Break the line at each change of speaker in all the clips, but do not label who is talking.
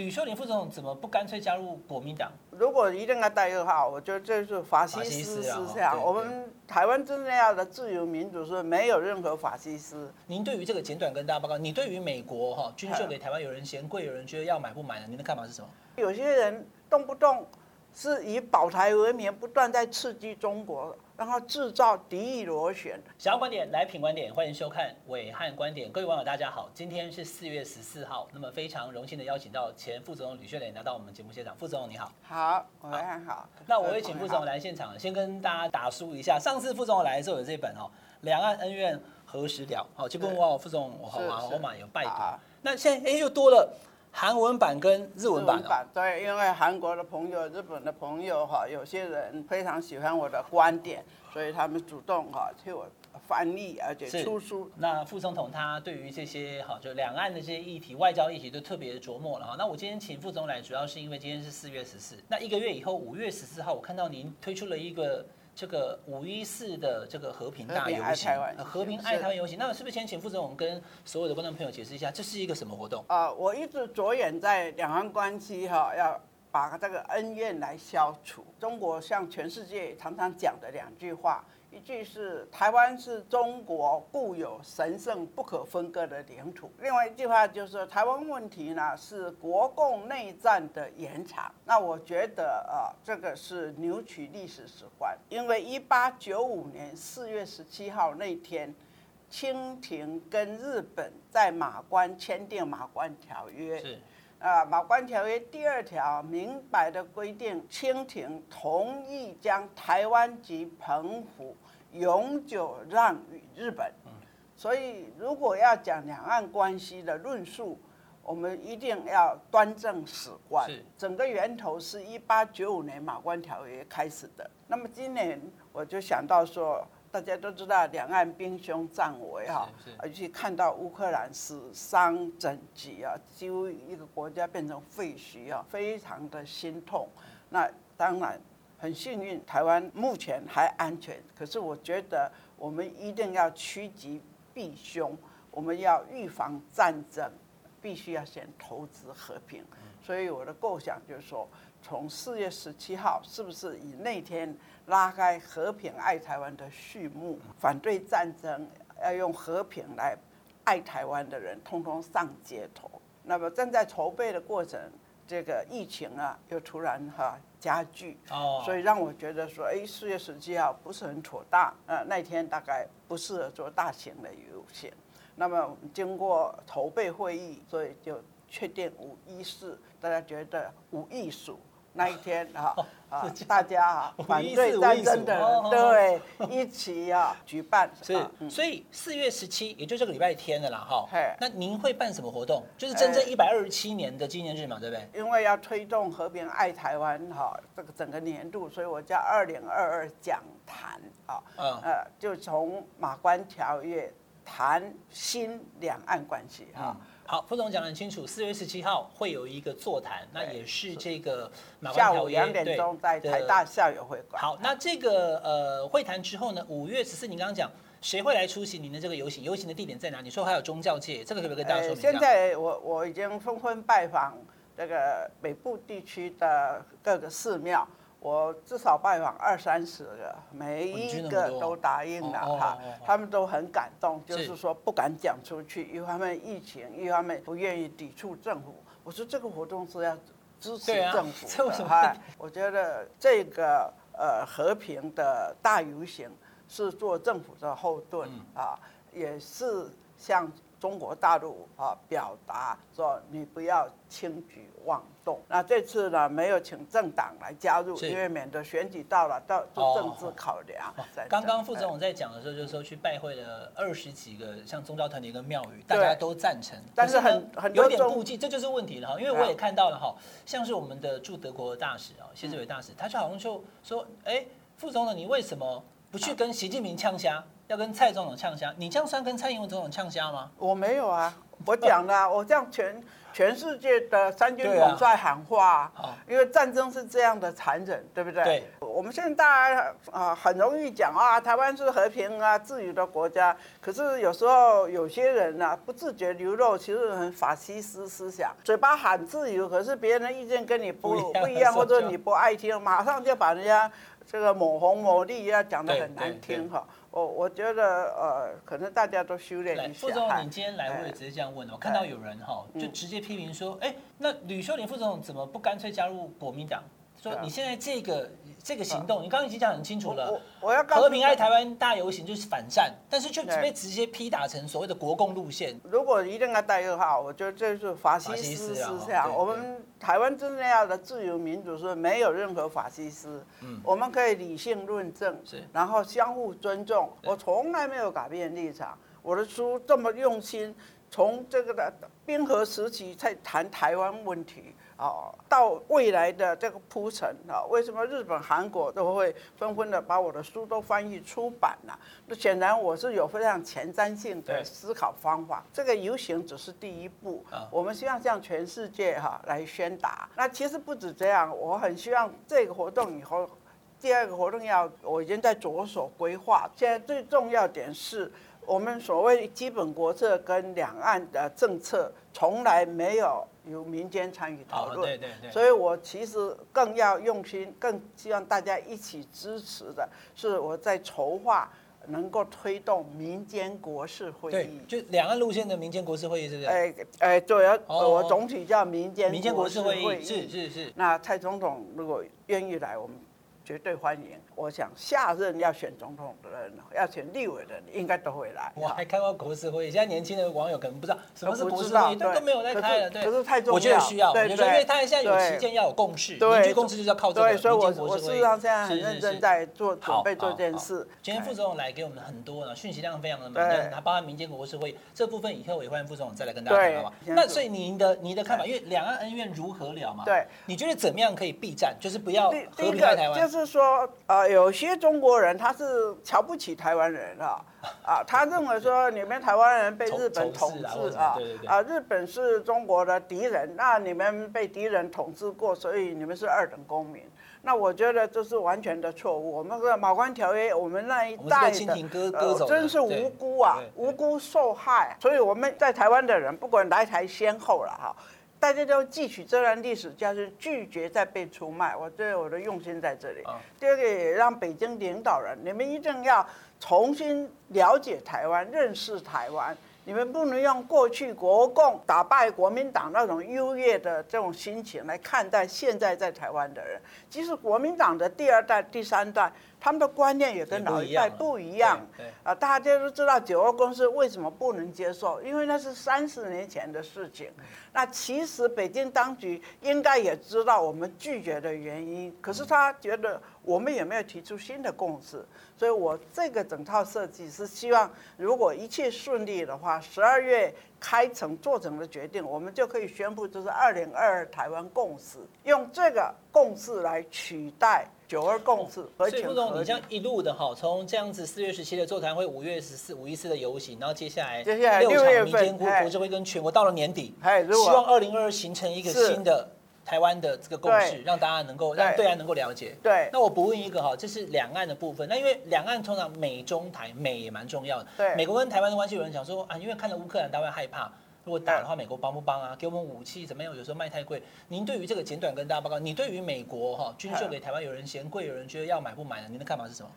吕秀莲副总统怎么不干脆加入国民党？
如果一定要带二号，我觉得这是法西斯思想。我们台湾真正要的自由民主是没有任何法西斯。
您对于这个简短跟大家报告，你对于美国哈军售给台湾，有人嫌贵，有人觉得要买不买呢？您的看法是什么？
有些人动不动。是以保台为名，不断在刺激中国，然后制造敌意螺旋。
想要观点来品观点，欢迎收看伟汉观点。各位网友大家好，今天是四月十四号，那么非常荣幸的邀请到前副总统吕秀莲来到我们节目现场。副总统你好，
好，伟汉好。
那我也请副总统来现场，先跟大家打书一下。上次副总统来的时候有这本哦，《两岸恩怨何时了》。好，结果我副总我好嘛，我嘛有拜读。那现在哎又多了。韩文版跟日文版，版
对，因为韩国的朋友、日本的朋友哈，有些人非常喜欢我的观点，所以他们主动哈替我翻译，而且出书。
那副总统他对于这些哈，就两岸的这些议题、外交议题都特别琢磨了哈。那我今天请副总来，主要是因为今天是四月十四，那一个月以后五月十四号，我看到您推出了一个。这个五一四的这个和平大游行，和平爱台湾游行，那是不是先请副总统跟所有的观众朋友解释一下，这是一个什么活动？
啊，我一直着眼在两岸关系哈，要把这个恩怨来消除。中国向全世界常常讲的两句话。一句是台湾是中国固有神圣不可分割的领土，另外一句话就是台湾问题呢是国共内战的延长。那我觉得啊，这个是扭曲历史史观，因为一八九五年四月十七号那天，清廷跟日本在马关签订马关条约。啊，《马关条约》第二条明白的规定，清廷同意将台湾及澎湖永久让与日本。所以，如果要讲两岸关系的论述，我们一定要端正史观。整个源头是一八九五年《马关条约》开始的。那么今年我就想到说。大家都知道两岸兵凶战危哈，而且看到乌克兰死伤枕藉啊，几乎一个国家变成废墟啊，非常的心痛。那当然很幸运，台湾目前还安全。可是我觉得我们一定要趋吉避凶，我们要预防战争，必须要先投资和平。所以我的构想就是说，从四月十七号是不是以那天拉开和平爱台湾的序幕，反对战争，要用和平来爱台湾的人，通通上街头。那么正在筹备的过程，这个疫情啊又突然哈加剧，所以让我觉得说，哎，四月十七号不是很妥当，呃，那天大概不适合做大型的游行。那么经过筹备会议，所以就确定五一四，大家觉得五艺术。那一天啊啊，大家啊反对战争的人对一起啊举办。
是，所以四月十七，也就这个礼拜天的啦哈。那您会办什么活动？就是真正一百二十七年的纪念日嘛，对不对？
因为要推动和平爱台湾哈，这个整个年度，所以我叫二零二二讲坛啊。呃，就从马关条约谈新两岸关系哈。
好，副总讲得很清楚，四月十七号会有一个座谈，那也是这个马关条约
下午两点钟在台大校友会馆。
好，那这个呃会谈之后呢，五月十四，您刚刚讲谁会来出席您的这个游行？游行的地点在哪？你说还有宗教界，这个可不可以跟大家说明一下？
现在我我已经纷纷拜访这个北部地区的各个寺庙。我至少拜访二三十个，每一个都答应了哈，他们都很感动，就是说不敢讲出去，一方面疫情，一方面不愿意抵触政府。我说这个活动是要支持政府的 哈，我觉得这个呃和平的大游行是做政府的后盾啊，也是向。中国大陆啊，表达说你不要轻举妄动。那这次呢，没有请政党来加入，因为免得选举到了，到做政治考量。
刚刚副总统在讲的时候，就是说去拜会了二十几个像宗教团体跟庙宇，大家都赞成，但是很很有点顾忌，这就是问题了哈。因为我也看到了哈，像是我们的驻德国的大使啊，谢志伟大使，他就好像就说，哎，副总统，你为什么不去跟习近平呛虾？要跟蔡总统呛虾，你这样算跟蔡英文总统呛虾吗？
我没有啊，我讲了，我这样全。全世界的三军统帅喊话，啊、因为战争是这样的残忍，对不对？
对。
我们现在大家啊很容易讲啊，台湾是和平啊自由的国家，可是有时候有些人呢、啊、不自觉流露，其实很法西斯思想，嘴巴喊自由，可是别人的意见跟你不不一样，或者你不爱听，马上就把人家这个抹红抹绿，啊讲得很难听哈。我我觉得呃，可能大家都修炼一下。
副总，你今天来我也直接这样问，我看到有人哈，就直接批评说，哎，那吕秀莲副总怎么不干脆加入国民党？说你现在这个。这个行动，你刚刚已经讲很清楚了。
我我要
和平爱台湾大游行就是反战，但是却被直接批打成所谓的国共路线。
如果一定要带二号，我觉得这是法西斯思想。我们台湾真正要的自由民主是没有任何法西斯。嗯，我们可以理性论证，是，然后相互尊重。我从来没有改变立场。我的书这么用心，从这个的冰河时期在谈台湾问题。哦，到未来的这个铺陈啊，为什么日本、韩国都会纷纷的把我的书都翻译出版了？那显然我是有非常前瞻性的思考方法。这个游行只是第一步，我们希望向全世界哈来宣达。那其实不止这样，我很希望这个活动以后，第二个活动要我已经在着手规划。现在最重要点是我们所谓基本国策跟两岸的政策从来没有。由民间参与讨论，对对对，所以我其实更要用心，更希望大家一起支持的是我在筹划能够推动民间国事会议，
就两岸路线的民间国事会议，是不是？哎
哎，对，我总体叫民间
民间国事会议，是是是。
那蔡总统如果愿意来，我们。绝对欢迎！我想下任要选总统的人，要选立委的人，应该都会来。
我还开过国事会议，现在年轻的网友可能不知道什么是国事会议，都都没有在开了。对，
可是太重要。
我觉得需要，对对，因为他现在有旗舰，要有共识，凝聚共识就是要靠这个。
对，所以我我事实上现在很认真在做准备做这件事。
今天副总统来给我们很多呢，讯息量非常的满，他包含民间国事会议这部分，以后也欢迎副总统再来跟大家谈好吧？那所以您的您的看法，因为两岸恩怨如何了嘛？
对，
你觉得怎么样可以避战？就是不要和平在台湾。
就是说呃。有些中国人他是瞧不起台湾人啊，啊，他认为说你们台湾人被日本统治啊，啊，日本是中国的敌人，那你们被敌人统治过，所以你们是二等公民。那我觉得这是完全的错误。我们的《马关条约》，我们那一代的，呃，真是无辜啊，无辜受害。所以我们在台湾的人，不管来台先后了哈。大家都汲取这段历史教训，拒绝再被出卖。我这我的用心在这里。第二个也让北京领导人，你们一定要重新了解台湾，认识台湾。你们不能用过去国共打败国民党那种优越的这种心情来看待现在在台湾的人。即使国民党的第二代、第三代，他们的观念也跟老一代不一样。啊，大家都知道九二共识为什么不能接受？因为那是三十年前的事情。那其实北京当局应该也知道我们拒绝的原因，可是他觉得我们也没有提出新的共识。所以我这个整套设计是希望，如果一切顺利的话，十二月开城做成的决定，我们就可以宣布，就是二零二二台湾共识，用这个共识来取代九二共识。
所以副总，你这样一路的哈，从这样子四月十七的座谈会，五月十四五一四的游行，然后接下来接下来六场民间国国事会跟全国到了年底，希望二零二二形成一个新的。台湾的这个共识，让大家能够让对岸能够了解。对，那我不问一个哈，这是两岸的部分。那因为两岸通常美中台美也蛮重要的。对，美国跟台湾的关系，有人讲说啊，因为看了乌克兰，大家会害怕，如果打的话，美国帮不帮啊？给我们武器怎么样？有时候卖太贵。您对于这个简短跟大家报告，你对于美国哈军售给台湾，有人嫌贵，有人觉得要买不买呢？您的看法是什么？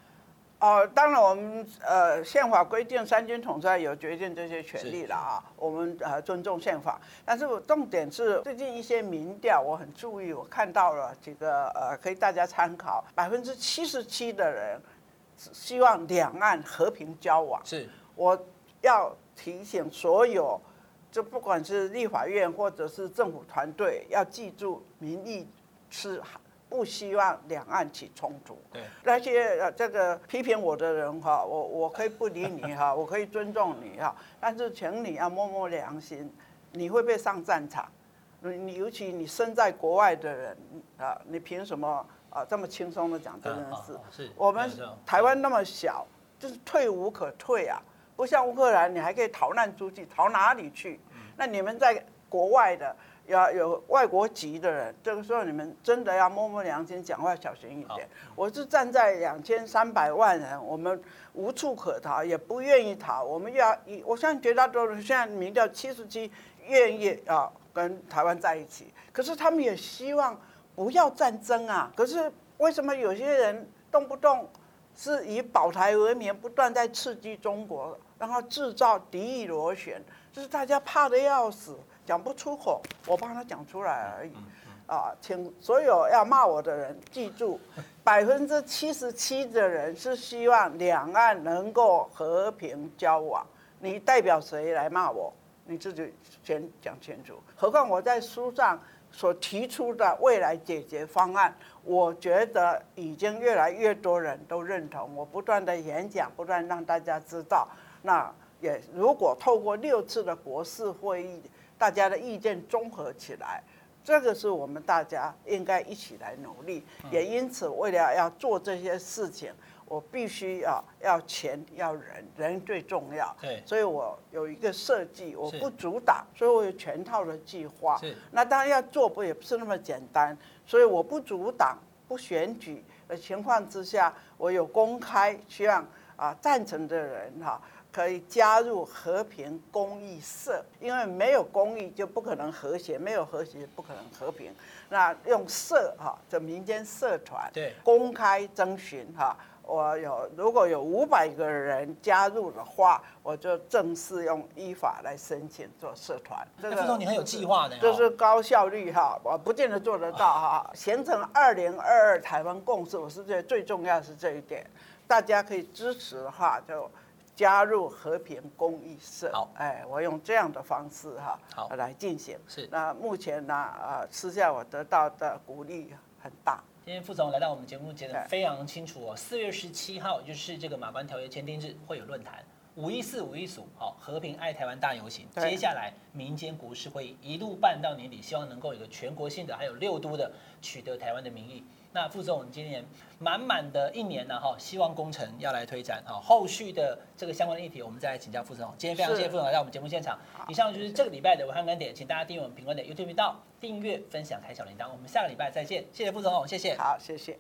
哦，当然我们呃宪法规定三军统帅有决定这些权利了啊，我们呃尊重宪法。但是我重点是最近一些民调我很注意，我看到了几个呃可以大家参考，百分之七十七的人希望两岸和平交往。是，我要提醒所有，就不管是立法院或者是政府团队，要记住民意是。不希望两岸起冲突。对，那些呃这个批评我的人哈，我我可以不理你哈，我可以尊重你哈，但是请你要摸摸良心，你会不会上战场？你尤其你身在国外的人啊，你凭什么啊这么轻松的讲这件事？是，我们台湾那么小，就是退无可退啊，不像乌克兰，你还可以逃难出去，逃哪里去？那你们在国外的要有外国籍的人，这个时候你们真的要摸摸良心，讲话小心一点。我是站在两千三百万人，我们无处可逃，也不愿意逃。我们要以，我相信绝大多数现在民调七十七愿意啊跟台湾在一起，可是他们也希望不要战争啊。可是为什么有些人动不动是以保台为名，不断在刺激中国，然后制造敌意螺旋，就是大家怕得要死，讲不出口，我帮他讲出来而已。啊，请所有要骂我的人记住，百分之七十七的人是希望两岸能够和平交往。你代表谁来骂我？你自己先讲清楚。何况我在书上所提出的未来解决方案，我觉得已经越来越多人都认同。我不断的演讲，不断让大家知道。那也如果透过六次的国事会议，大家的意见综合起来。这个是我们大家应该一起来努力，也因此为了要做这些事情，我必须要要钱要人，人最重要。
对，
所以我有一个设计，我不阻挡，所以我有全套的计划。
是，
那当然要做不也不是那么简单，所以我不阻挡，不选举的情况之下，我有公开，希望啊赞成的人哈。可以加入和平公益社，因为没有公益就不可能和谐，没有和谐不可能和平。那用社哈，这民间社团，
对，
公开征询哈，我有如果有五百个人加入的话，我就正式用依法来申请做社
团。这个你很有计划的，
就是高效率哈，我不见得做得到哈。形成二零二二台湾共识，我是觉得最重要是这一点，大家可以支持的话就。加入和平公益社，
好，
哎，我用这样的方式哈，
好
来进行。
是，
那目前呢，呃，私下我得到的鼓励很大。
今天副总来到我们节目，讲得非常清楚哦。四月十七号就是这个马关条约签订日，会有论坛。五一四五一五，好，和平爱台湾大游行。接下来民间国事会一路办到年底，希望能够有个全国性的，还有六都的取得台湾的民意。那副总，今年满满的一年呢，哈，希望工程要来推展，哈，后续的这个相关的议题，我们再来请教副总。今天非常谢谢副总来到我们节目现场。以上就是这个礼拜的武汉观点，请大家订阅我们评观点 YouTube 频道，订阅、分享、开小铃铛。我们下个礼拜再见，谢谢副总，谢谢。
好，谢谢。